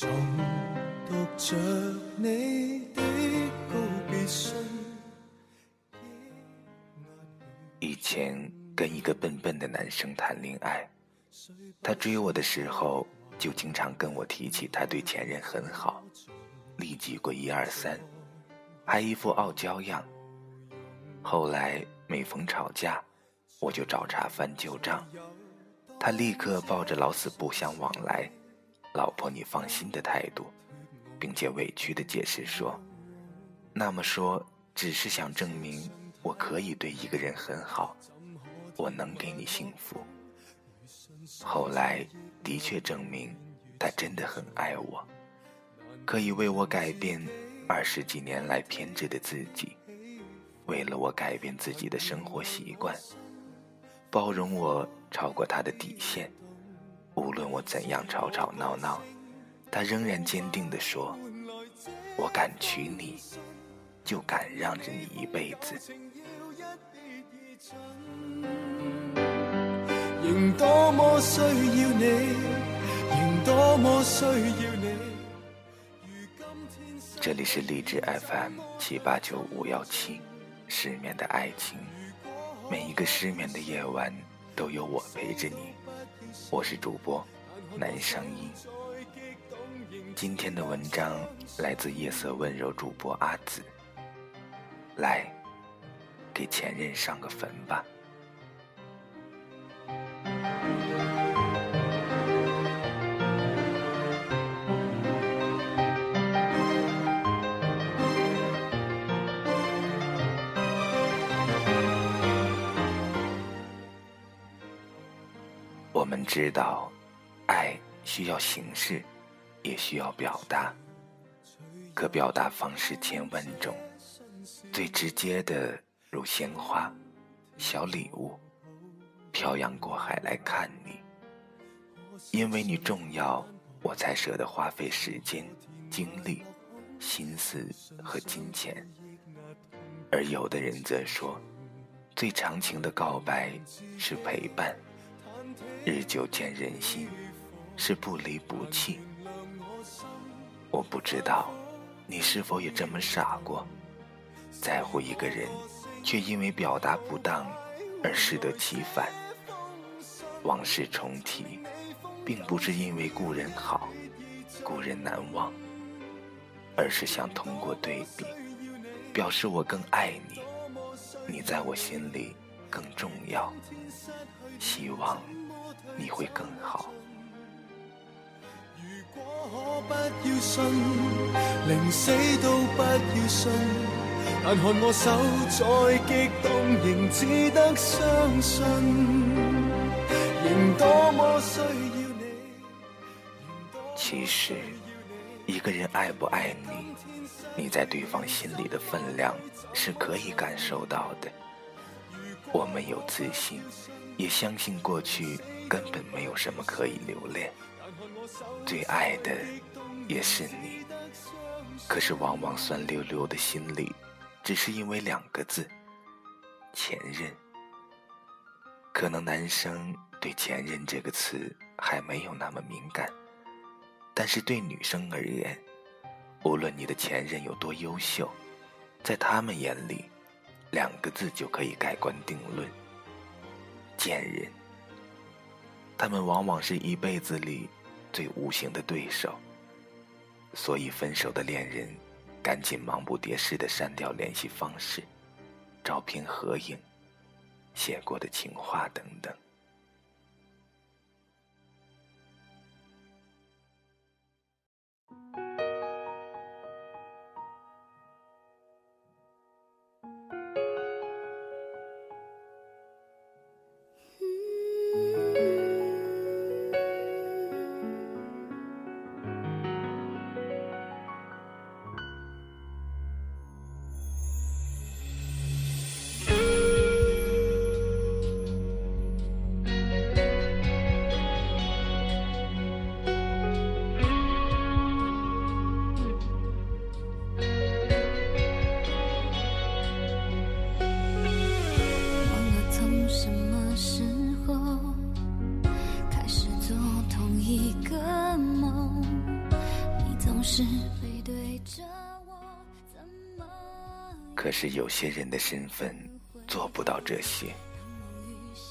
重读着你的告别信以前跟一个笨笨的男生谈恋爱，他追我的时候就经常跟我提起他对前任很好，立即过一二三，还一副傲娇样。后来每逢吵架，我就找茬翻旧账，他立刻抱着老死不相往来，老婆你放心的态度。并且委屈的解释说：“那么说，只是想证明我可以对一个人很好，我能给你幸福。”后来的确证明，他真的很爱我，可以为我改变二十几年来偏执的自己，为了我改变自己的生活习惯，包容我超过他的底线，无论我怎样吵吵闹闹。他仍然坚定地说：“我敢娶你，就敢让着你一辈子。”这里是励志 FM 七八九五幺七，失眠的爱情，每一个失眠的夜晚都有我陪着你。我是主播南声音。今天的文章来自夜色温柔主播阿紫。来，给前任上个坟吧。们知道，爱需要形式。也需要表达，可表达方式千万种，最直接的如鲜花、小礼物，漂洋过海来看你，因为你重要，我才舍得花费时间、精力、心思和金钱。而有的人则说，最长情的告白是陪伴，日久见人心，是不离不弃。我不知道，你是否也这么傻过？在乎一个人，却因为表达不当而适得其反。往事重提，并不是因为故人好、故人难忘，而是想通过对比，表示我更爱你，你在我心里更重要，希望你会更好。如果可不要信，宁死都不要信。但看我手再激动，仍只得相信。仍多么需要你。其实，一个人爱不爱你，你在对方心里的分量是可以感受到的。我们有自信，也相信过去根本没有什么可以留恋。最爱的也是你，可是往往酸溜溜的心里，只是因为两个字——前任。可能男生对“前任”这个词还没有那么敏感，但是对女生而言，无论你的前任有多优秀，在他们眼里，两个字就可以盖棺定论：贱人。他们往往是一辈子里。最无形的对手，所以分手的恋人赶紧忙不迭似的删掉联系方式、照片、合影、写过的情话等等。可是有些人的身份做不到这些，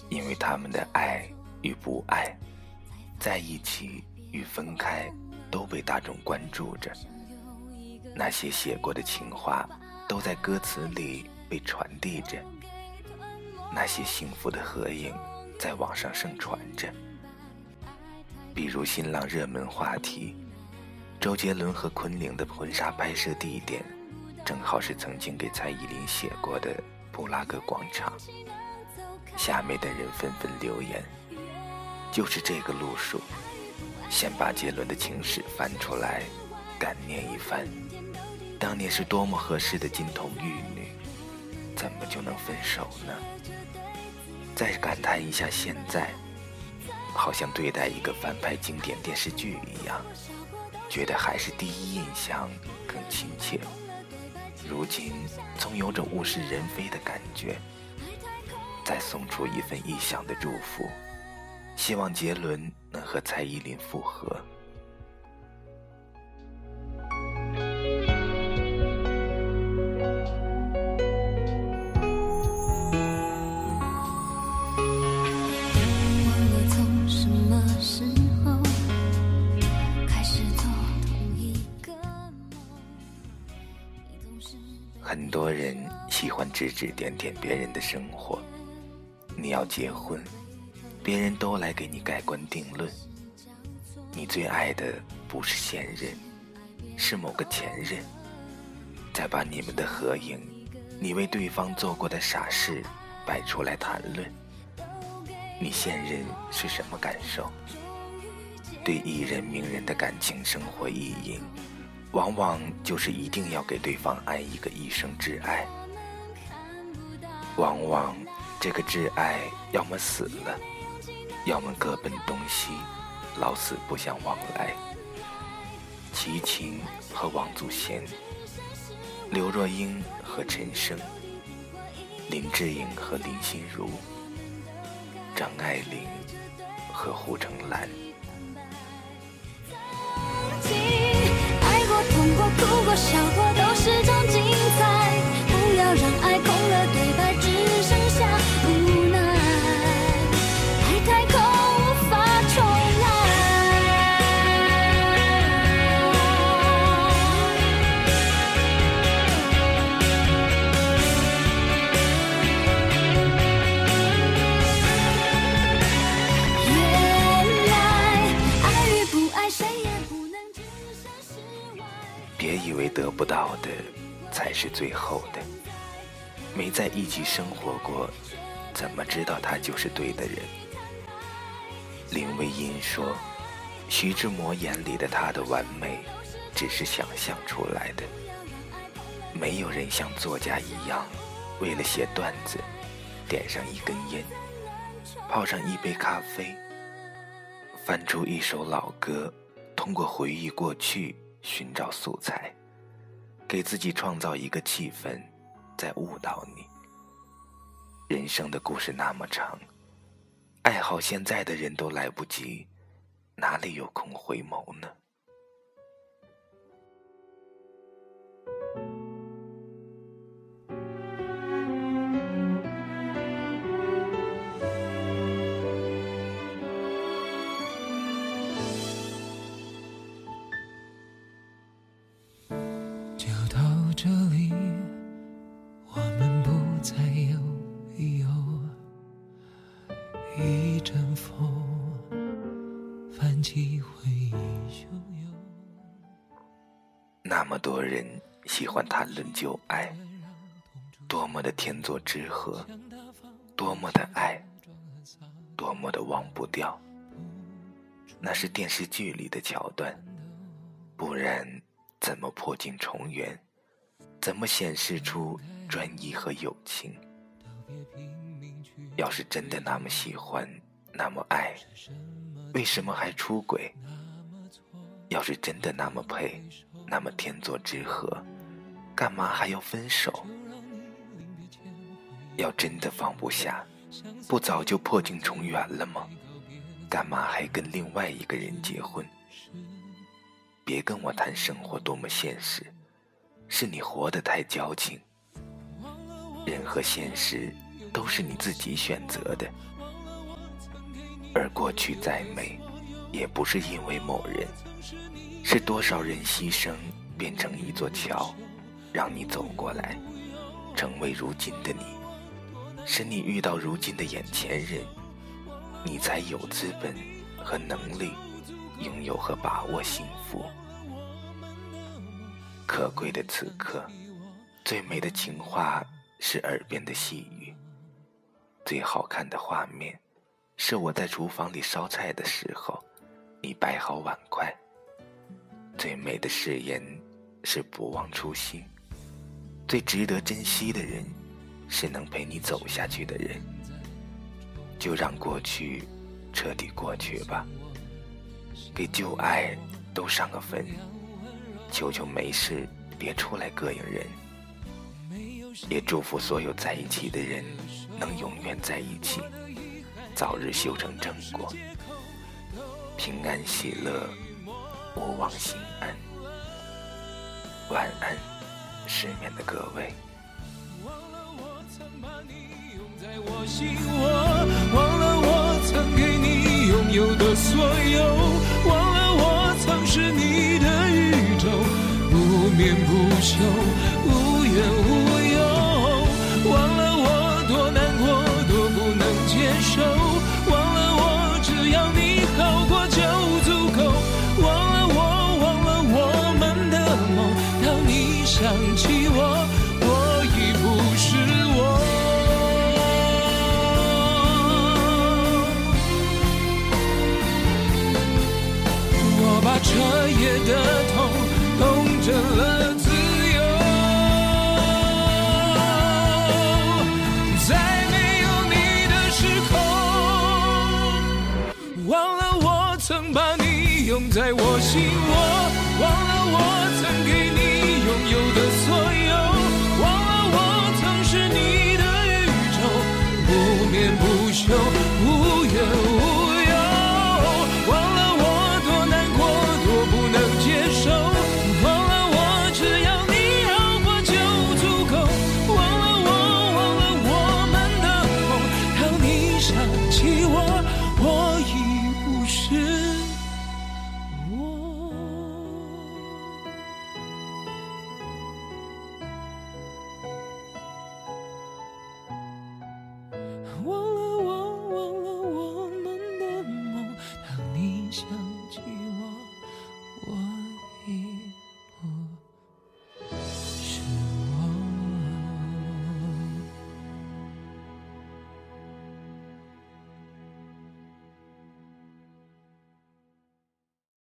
因为他们的爱与不爱，在一起与分开，都被大众关注着。那些写过的情话，都在歌词里被传递着；那些幸福的合影，在网上盛传着。比如新浪热门话题，周杰伦和昆凌的婚纱拍摄地点，正好是曾经给蔡依林写过的布拉格广场。下面的人纷纷留言，就是这个路数，先把杰伦的情史翻出来，感念一番。当年是多么合适的金童玉女，怎么就能分手呢？再感叹一下现在。好像对待一个翻拍经典电视剧一样，觉得还是第一印象更亲切。如今总有种物是人非的感觉。再送出一份意想的祝福，希望杰伦能和蔡依林复合。很多人喜欢指指点点别人的生活，你要结婚，别人都来给你盖棺定论。你最爱的不是现任，是某个前任。再把你们的合影，你为对方做过的傻事摆出来谈论。你现任是什么感受？对艺人名人的感情生活意淫。往往就是一定要给对方安一个一生挚爱，往往这个挚爱要么死了，要么各奔东西，老死不相往来。齐秦和王祖贤，刘若英和陈升，林志颖和林心如，张爱玲和胡成兰。笑过都是种精彩，一起生活过，怎么知道他就是对的人？林徽因说：“徐志摩眼里的他的完美，只是想象出来的。没有人像作家一样，为了写段子，点上一根烟，泡上一杯咖啡，翻出一首老歌，通过回忆过去。”寻找素材，给自己创造一个气氛，再误导你。人生的故事那么长，爱好现在的人都来不及，哪里有空回眸呢？多人喜欢谈论旧爱，多么的天作之合，多么的爱，多么的忘不掉。那是电视剧里的桥段，不然怎么破镜重圆？怎么显示出专一和友情？要是真的那么喜欢，那么爱，为什么还出轨？要是真的那么配，那么天作之合，干嘛还要分手？要真的放不下，不早就破镜重圆了吗？干嘛还跟另外一个人结婚？别跟我谈生活多么现实，是你活得太矫情，任何现实都是你自己选择的，而过去再美，也不是因为某人，是多少人牺牲变成一座桥，让你走过来，成为如今的你，使你遇到如今的眼前人，你才有资本和能力拥有和把握幸福。可贵的此刻，最美的情话是耳边的细语，最好看的画面是我在厨房里烧菜的时候，你摆好碗筷。最美的誓言是不忘初心，最值得珍惜的人是能陪你走下去的人。就让过去彻底过去吧，给旧爱都上个坟。求求没事别出来膈应人，也祝福所有在一起的人能永远在一起，早日修成正果，平安喜乐，勿忘心安。晚安，失眠的各位。忘了我曾把你拥在我心窝，忘了我曾给你拥有的所有，忘了我曾是你的宇宙。不眠不休，无怨无忧。忘了我多难过，多不能接受。彻夜的痛痛成了自由。在没有你的时空，忘了我。曾把你拥在我心窝，忘了我曾给你拥有的所有，忘了我曾是你的宇宙，不眠不休，我。